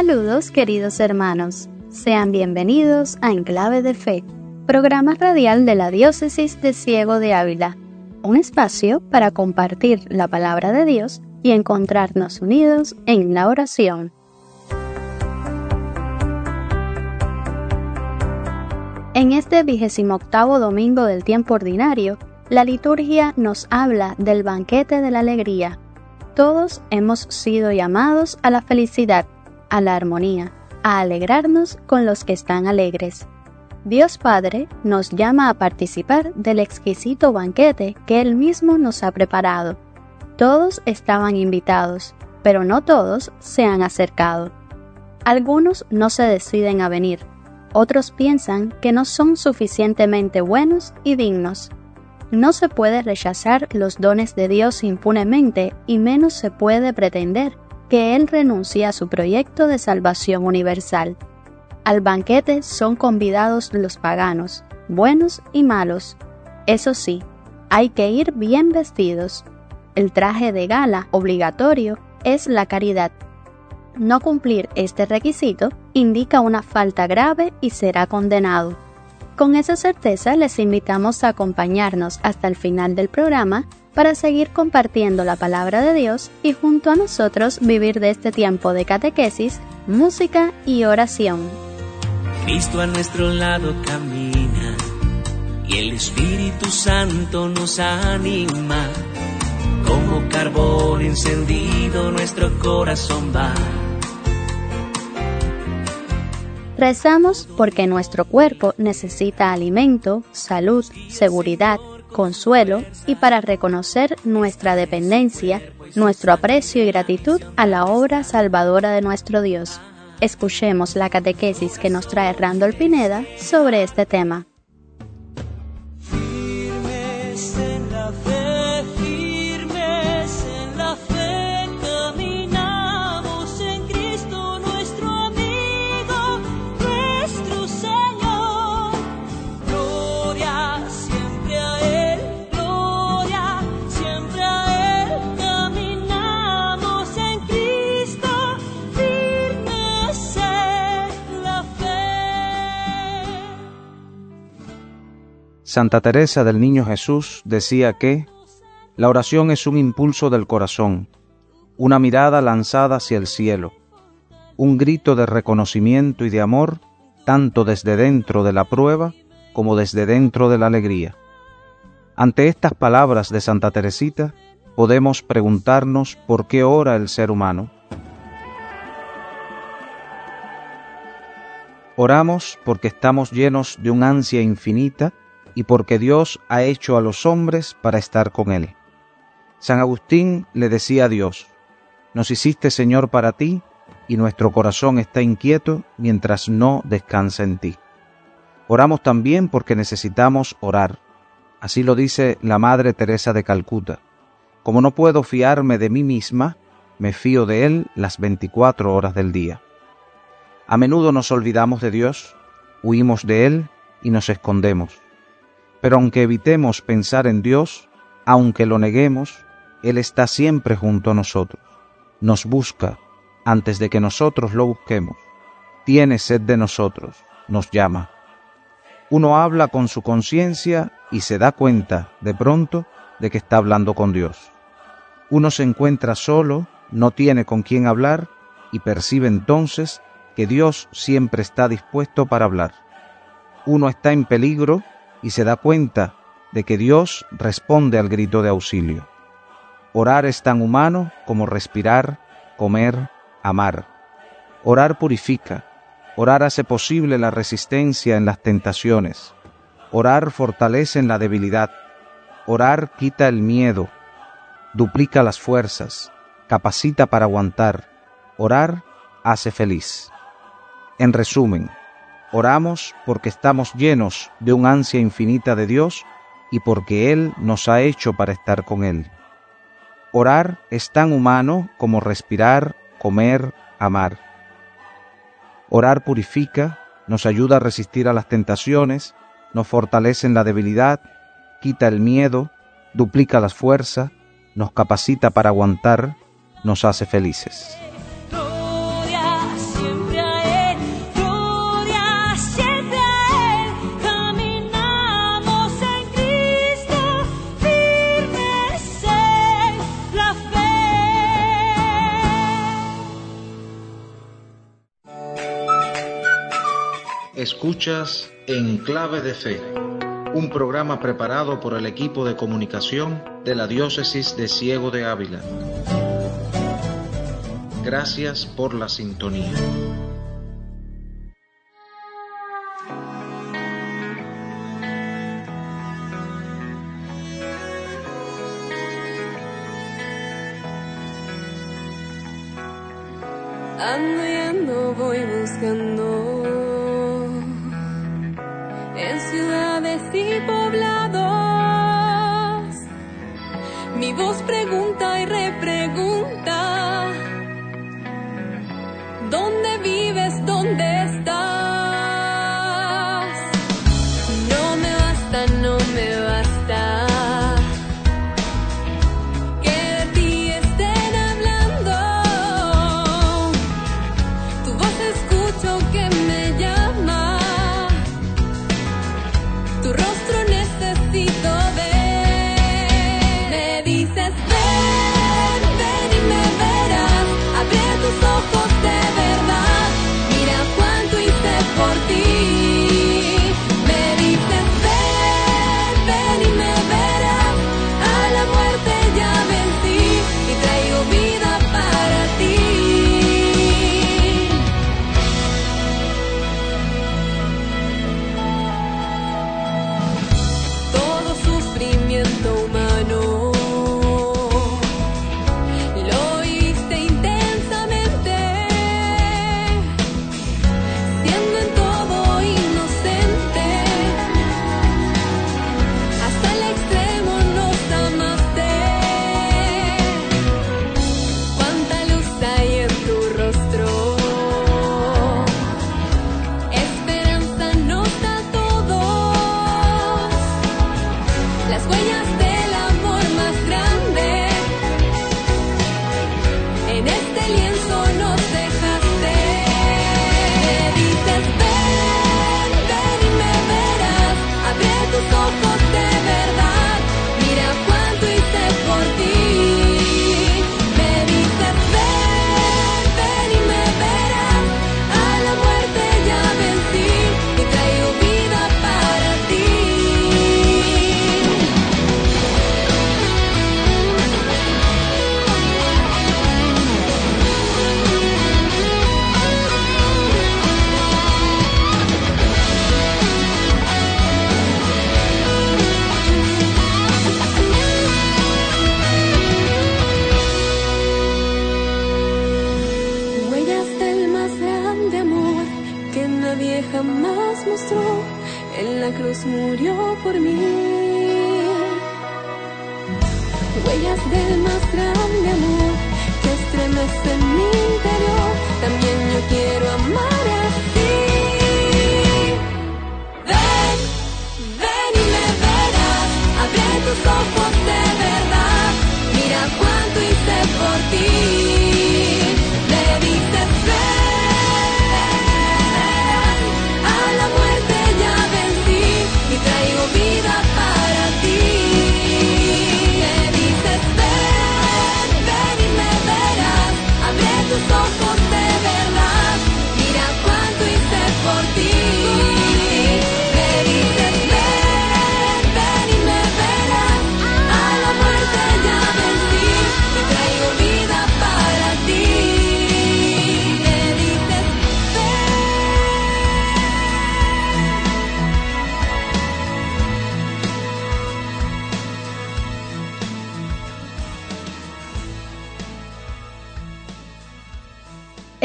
Saludos queridos hermanos, sean bienvenidos a Enclave de Fe, programa radial de la Diócesis de Ciego de Ávila, un espacio para compartir la palabra de Dios y encontrarnos unidos en la oración. En este vigésimo octavo domingo del tiempo ordinario, la liturgia nos habla del banquete de la alegría. Todos hemos sido llamados a la felicidad, a la armonía, a alegrarnos con los que están alegres. Dios Padre nos llama a participar del exquisito banquete que Él mismo nos ha preparado. Todos estaban invitados, pero no todos se han acercado. Algunos no se deciden a venir, otros piensan que no son suficientemente buenos y dignos. No se puede rechazar los dones de Dios impunemente y menos se puede pretender que Él renuncie a su proyecto de salvación universal. Al banquete son convidados los paganos, buenos y malos. Eso sí, hay que ir bien vestidos. El traje de gala obligatorio es la caridad. No cumplir este requisito indica una falta grave y será condenado. Con esa certeza les invitamos a acompañarnos hasta el final del programa para seguir compartiendo la palabra de Dios y junto a nosotros vivir de este tiempo de catequesis, música y oración. Cristo a nuestro lado camina y el Espíritu Santo nos anima. Como carbón encendido nuestro corazón va. Rezamos porque nuestro cuerpo necesita alimento, salud, seguridad, consuelo y para reconocer nuestra dependencia, nuestro aprecio y gratitud a la obra salvadora de nuestro Dios. Escuchemos la catequesis que nos trae Randall Pineda sobre este tema. Santa Teresa del Niño Jesús decía que la oración es un impulso del corazón, una mirada lanzada hacia el cielo, un grito de reconocimiento y de amor tanto desde dentro de la prueba como desde dentro de la alegría. Ante estas palabras de Santa Teresita, podemos preguntarnos por qué ora el ser humano. Oramos porque estamos llenos de un ansia infinita y porque Dios ha hecho a los hombres para estar con Él. San Agustín le decía a Dios, nos hiciste Señor para ti, y nuestro corazón está inquieto mientras no descansa en ti. Oramos también porque necesitamos orar. Así lo dice la Madre Teresa de Calcuta. Como no puedo fiarme de mí misma, me fío de Él las 24 horas del día. A menudo nos olvidamos de Dios, huimos de Él y nos escondemos. Pero aunque evitemos pensar en Dios, aunque lo neguemos, Él está siempre junto a nosotros. Nos busca antes de que nosotros lo busquemos. Tiene sed de nosotros, nos llama. Uno habla con su conciencia y se da cuenta de pronto de que está hablando con Dios. Uno se encuentra solo, no tiene con quién hablar y percibe entonces que Dios siempre está dispuesto para hablar. Uno está en peligro y se da cuenta de que Dios responde al grito de auxilio. Orar es tan humano como respirar, comer, amar. Orar purifica, orar hace posible la resistencia en las tentaciones, orar fortalece en la debilidad, orar quita el miedo, duplica las fuerzas, capacita para aguantar, orar hace feliz. En resumen, Oramos porque estamos llenos de un ansia infinita de Dios y porque Él nos ha hecho para estar con Él. Orar es tan humano como respirar, comer, amar. Orar purifica, nos ayuda a resistir a las tentaciones, nos fortalece en la debilidad, quita el miedo, duplica las fuerzas, nos capacita para aguantar, nos hace felices. Escuchas En Clave de Fe, un programa preparado por el equipo de comunicación de la Diócesis de Ciego de Ávila. Gracias por la sintonía. ¿Dónde vives? ¿Dónde estás?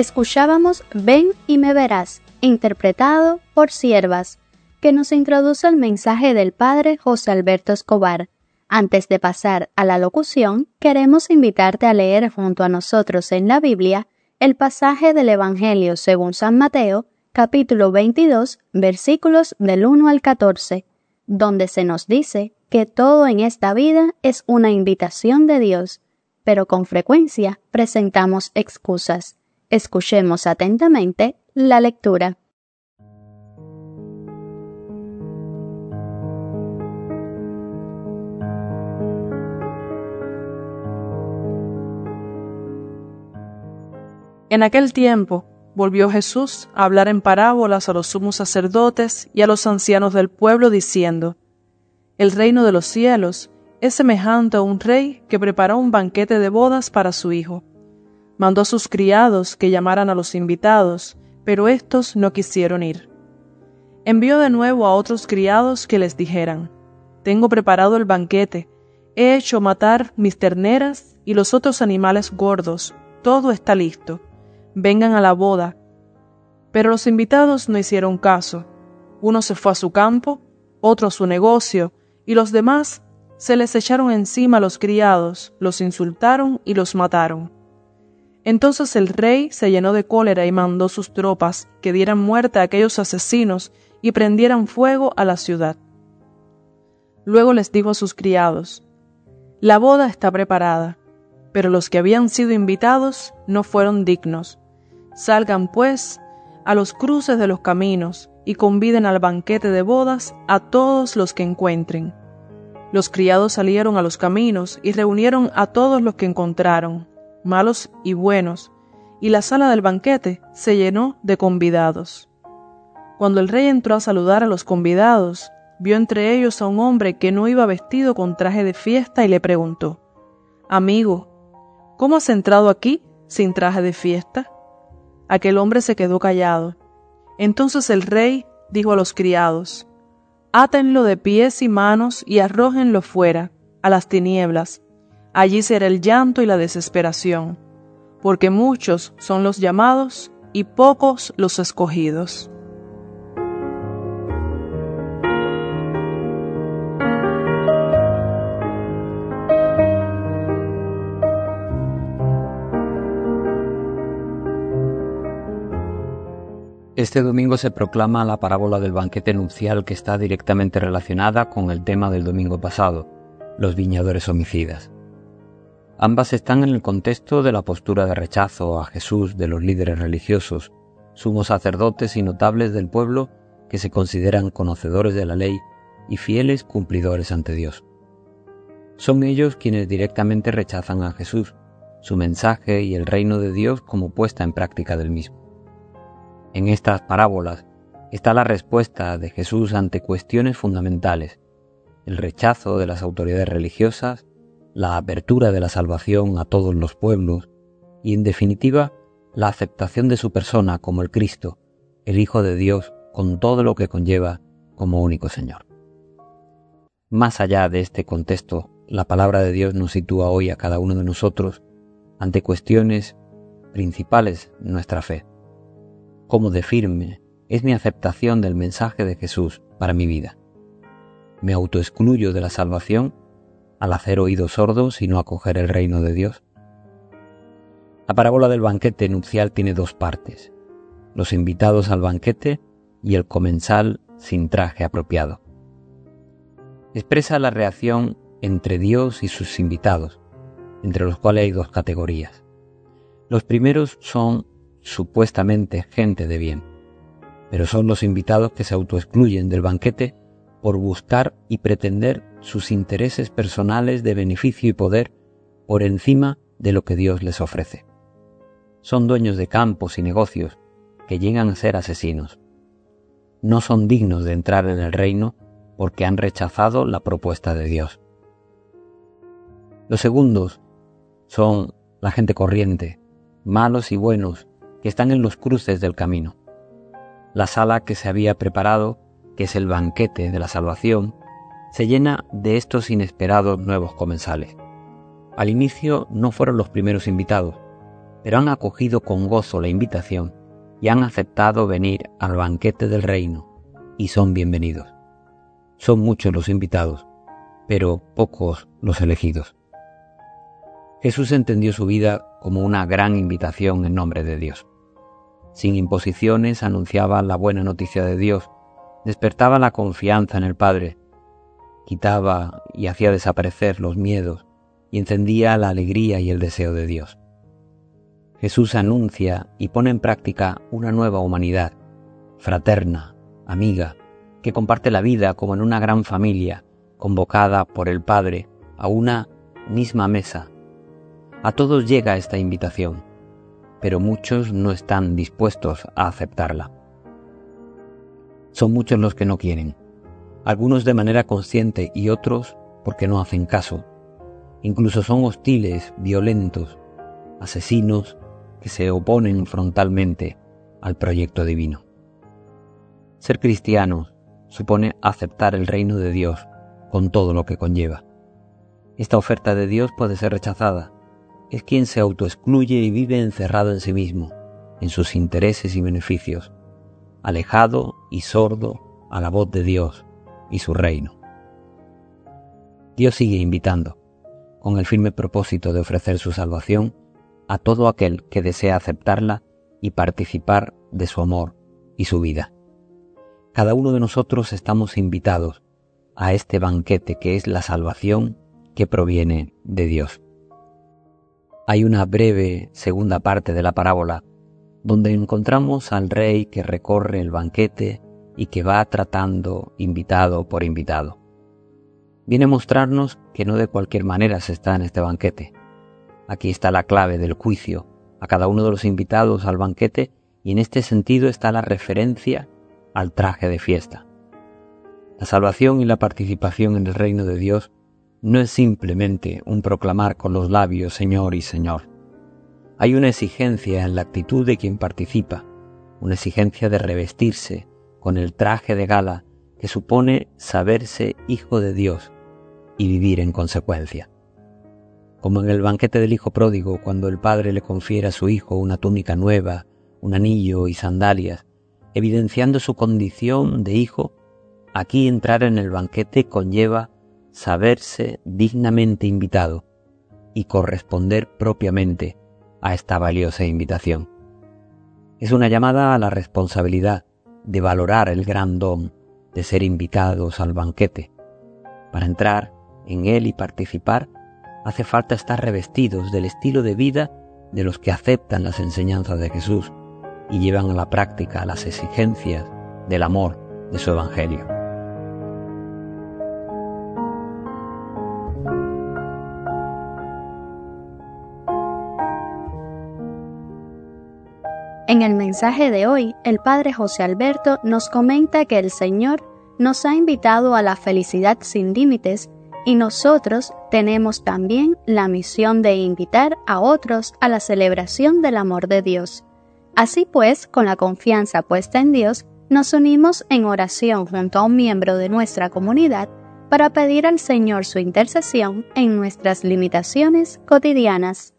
Escuchábamos Ven y me verás, interpretado por Siervas, que nos introduce el mensaje del Padre José Alberto Escobar. Antes de pasar a la locución, queremos invitarte a leer junto a nosotros en la Biblia el pasaje del Evangelio según San Mateo, capítulo 22, versículos del 1 al 14, donde se nos dice que todo en esta vida es una invitación de Dios, pero con frecuencia presentamos excusas. Escuchemos atentamente la lectura. En aquel tiempo volvió Jesús a hablar en parábolas a los sumos sacerdotes y a los ancianos del pueblo, diciendo, El reino de los cielos es semejante a un rey que preparó un banquete de bodas para su hijo. Mandó a sus criados que llamaran a los invitados, pero éstos no quisieron ir. Envió de nuevo a otros criados que les dijeran, Tengo preparado el banquete, he hecho matar mis terneras y los otros animales gordos, todo está listo, vengan a la boda. Pero los invitados no hicieron caso. Uno se fue a su campo, otro a su negocio, y los demás se les echaron encima a los criados, los insultaron y los mataron. Entonces el rey se llenó de cólera y mandó sus tropas que dieran muerte a aquellos asesinos y prendieran fuego a la ciudad. Luego les dijo a sus criados, La boda está preparada, pero los que habían sido invitados no fueron dignos. Salgan, pues, a los cruces de los caminos y conviden al banquete de bodas a todos los que encuentren. Los criados salieron a los caminos y reunieron a todos los que encontraron, malos y buenos, y la sala del banquete se llenó de convidados. Cuando el rey entró a saludar a los convidados, vio entre ellos a un hombre que no iba vestido con traje de fiesta y le preguntó, Amigo, ¿cómo has entrado aquí sin traje de fiesta? Aquel hombre se quedó callado. Entonces el rey dijo a los criados, Átenlo de pies y manos y arrójenlo fuera, a las tinieblas. Allí será el llanto y la desesperación, porque muchos son los llamados y pocos los escogidos. Este domingo se proclama la parábola del banquete nupcial que está directamente relacionada con el tema del domingo pasado, los viñadores homicidas. Ambas están en el contexto de la postura de rechazo a Jesús de los líderes religiosos, sumos sacerdotes y notables del pueblo que se consideran conocedores de la ley y fieles cumplidores ante Dios. Son ellos quienes directamente rechazan a Jesús, su mensaje y el reino de Dios como puesta en práctica del mismo. En estas parábolas está la respuesta de Jesús ante cuestiones fundamentales, el rechazo de las autoridades religiosas, la apertura de la salvación a todos los pueblos y, en definitiva, la aceptación de su persona como el Cristo, el Hijo de Dios, con todo lo que conlleva como único Señor. Más allá de este contexto, la palabra de Dios nos sitúa hoy a cada uno de nosotros ante cuestiones principales de nuestra fe cómo de firme es mi aceptación del mensaje de Jesús para mi vida. Me autoexcluyo de la salvación al hacer oídos sordos y no acoger el reino de Dios. La parábola del banquete nupcial tiene dos partes, los invitados al banquete y el comensal sin traje apropiado. Expresa la reacción entre Dios y sus invitados, entre los cuales hay dos categorías. Los primeros son supuestamente gente de bien, pero son los invitados que se autoexcluyen del banquete por buscar y pretender sus intereses personales de beneficio y poder por encima de lo que Dios les ofrece. Son dueños de campos y negocios que llegan a ser asesinos. No son dignos de entrar en el reino porque han rechazado la propuesta de Dios. Los segundos son la gente corriente, malos y buenos, que están en los cruces del camino. La sala que se había preparado, que es el banquete de la salvación, se llena de estos inesperados nuevos comensales. Al inicio no fueron los primeros invitados, pero han acogido con gozo la invitación y han aceptado venir al banquete del reino y son bienvenidos. Son muchos los invitados, pero pocos los elegidos. Jesús entendió su vida como una gran invitación en nombre de Dios sin imposiciones, anunciaba la buena noticia de Dios, despertaba la confianza en el Padre, quitaba y hacía desaparecer los miedos y encendía la alegría y el deseo de Dios. Jesús anuncia y pone en práctica una nueva humanidad, fraterna, amiga, que comparte la vida como en una gran familia, convocada por el Padre a una misma mesa. A todos llega esta invitación pero muchos no están dispuestos a aceptarla. Son muchos los que no quieren, algunos de manera consciente y otros porque no hacen caso. Incluso son hostiles, violentos, asesinos que se oponen frontalmente al proyecto divino. Ser cristianos supone aceptar el reino de Dios con todo lo que conlleva. Esta oferta de Dios puede ser rechazada. Es quien se autoexcluye y vive encerrado en sí mismo, en sus intereses y beneficios, alejado y sordo a la voz de Dios y su reino. Dios sigue invitando, con el firme propósito de ofrecer su salvación a todo aquel que desea aceptarla y participar de su amor y su vida. Cada uno de nosotros estamos invitados a este banquete que es la salvación que proviene de Dios. Hay una breve segunda parte de la parábola donde encontramos al rey que recorre el banquete y que va tratando invitado por invitado. Viene a mostrarnos que no de cualquier manera se está en este banquete. Aquí está la clave del juicio a cada uno de los invitados al banquete y en este sentido está la referencia al traje de fiesta. La salvación y la participación en el reino de Dios no es simplemente un proclamar con los labios Señor y Señor. Hay una exigencia en la actitud de quien participa, una exigencia de revestirse con el traje de gala que supone saberse hijo de Dios y vivir en consecuencia. Como en el banquete del hijo pródigo, cuando el padre le confiere a su hijo una túnica nueva, un anillo y sandalias, evidenciando su condición de hijo, aquí entrar en el banquete conlleva saberse dignamente invitado y corresponder propiamente a esta valiosa invitación. Es una llamada a la responsabilidad de valorar el gran don de ser invitados al banquete. Para entrar en él y participar, hace falta estar revestidos del estilo de vida de los que aceptan las enseñanzas de Jesús y llevan a la práctica las exigencias del amor de su Evangelio. En el mensaje de hoy, el Padre José Alberto nos comenta que el Señor nos ha invitado a la felicidad sin límites y nosotros tenemos también la misión de invitar a otros a la celebración del amor de Dios. Así pues, con la confianza puesta en Dios, nos unimos en oración junto a un miembro de nuestra comunidad para pedir al Señor su intercesión en nuestras limitaciones cotidianas.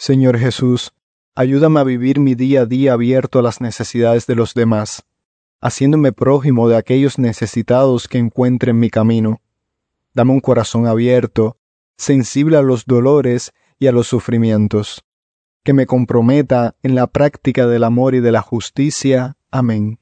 Señor Jesús, ayúdame a vivir mi día a día abierto a las necesidades de los demás, haciéndome prójimo de aquellos necesitados que encuentre en mi camino. Dame un corazón abierto, sensible a los dolores y a los sufrimientos, que me comprometa en la práctica del amor y de la justicia. Amén.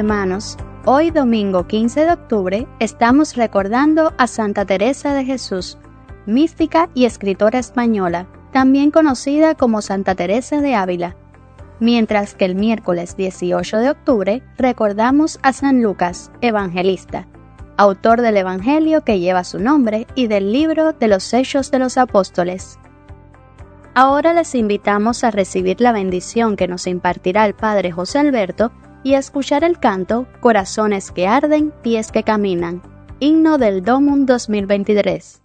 Hermanos, hoy domingo 15 de octubre estamos recordando a Santa Teresa de Jesús, mística y escritora española, también conocida como Santa Teresa de Ávila. Mientras que el miércoles 18 de octubre recordamos a San Lucas, evangelista, autor del Evangelio que lleva su nombre y del libro de los Hechos de los Apóstoles. Ahora les invitamos a recibir la bendición que nos impartirá el Padre José Alberto y escuchar el canto Corazones que arden, pies que caminan, himno del Domum 2023.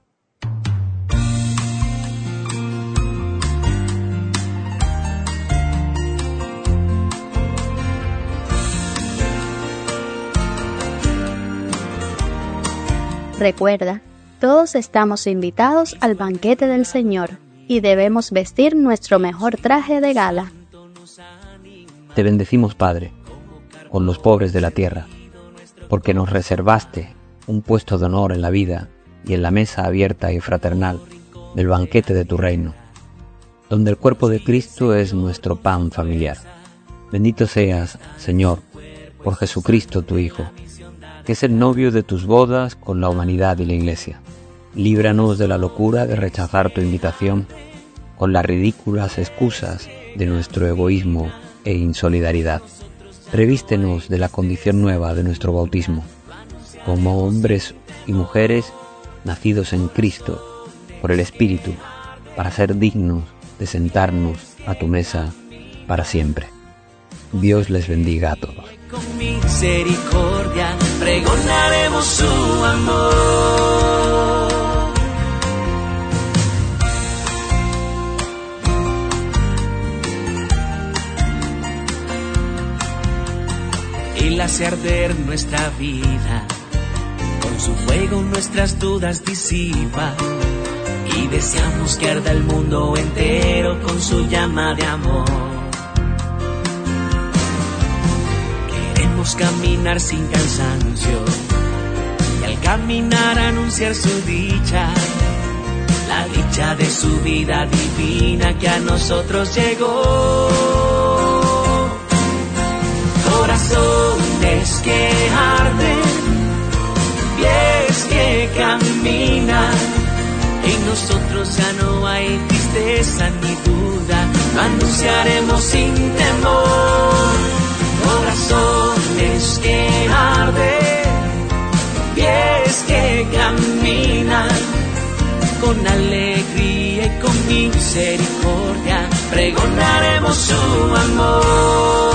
Recuerda, todos estamos invitados al banquete del Señor y debemos vestir nuestro mejor traje de gala. Te bendecimos, Padre con los pobres de la tierra, porque nos reservaste un puesto de honor en la vida y en la mesa abierta y fraternal del banquete de tu reino, donde el cuerpo de Cristo es nuestro pan familiar. Bendito seas, Señor, por Jesucristo tu Hijo, que es el novio de tus bodas con la humanidad y la Iglesia. Líbranos de la locura de rechazar tu invitación con las ridículas excusas de nuestro egoísmo e insolidaridad. Revístenos de la condición nueva de nuestro bautismo, como hombres y mujeres nacidos en Cristo por el Espíritu, para ser dignos de sentarnos a tu mesa para siempre. Dios les bendiga a todos. Con misericordia pregonaremos su amor. Hace arder nuestra vida, con su fuego nuestras dudas disipa. Y deseamos que arda el mundo entero con su llama de amor. Queremos caminar sin cansancio y al caminar anunciar su dicha, la dicha de su vida divina que a nosotros llegó. Corazones que arden, pies que caminan, en nosotros ya no hay tristeza ni duda, lo anunciaremos sin temor. Corazones que arden, pies que caminan, con alegría y con misericordia, pregonaremos su amor.